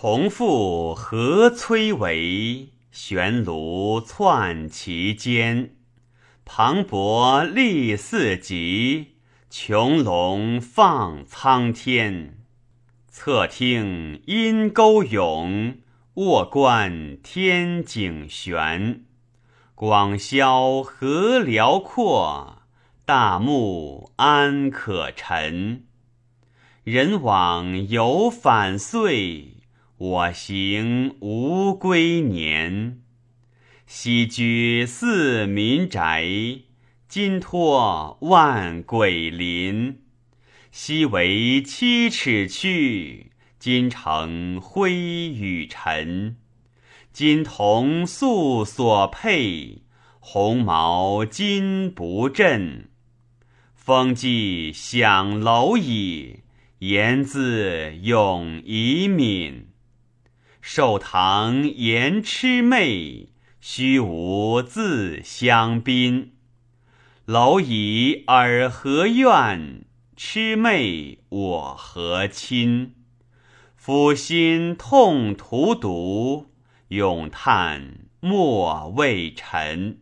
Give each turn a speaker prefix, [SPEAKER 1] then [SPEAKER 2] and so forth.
[SPEAKER 1] 重复何崔嵬？悬炉窜其间。磅礴立四极，穹隆放苍天。侧听阴沟涌，卧观天井悬。广萧何辽阔，大漠安可陈？人往犹反岁，我行无归年。昔居四民宅，今托万鬼林。昔为七尺躯，今成灰与尘。金铜素所佩，鸿毛今不振。风纪响蝼蚁，言字永遗敏。寿堂言痴媚。虚无自相宾，蝼蚁尔何怨？痴媚我何亲？抚心痛荼毒，咏叹莫为臣。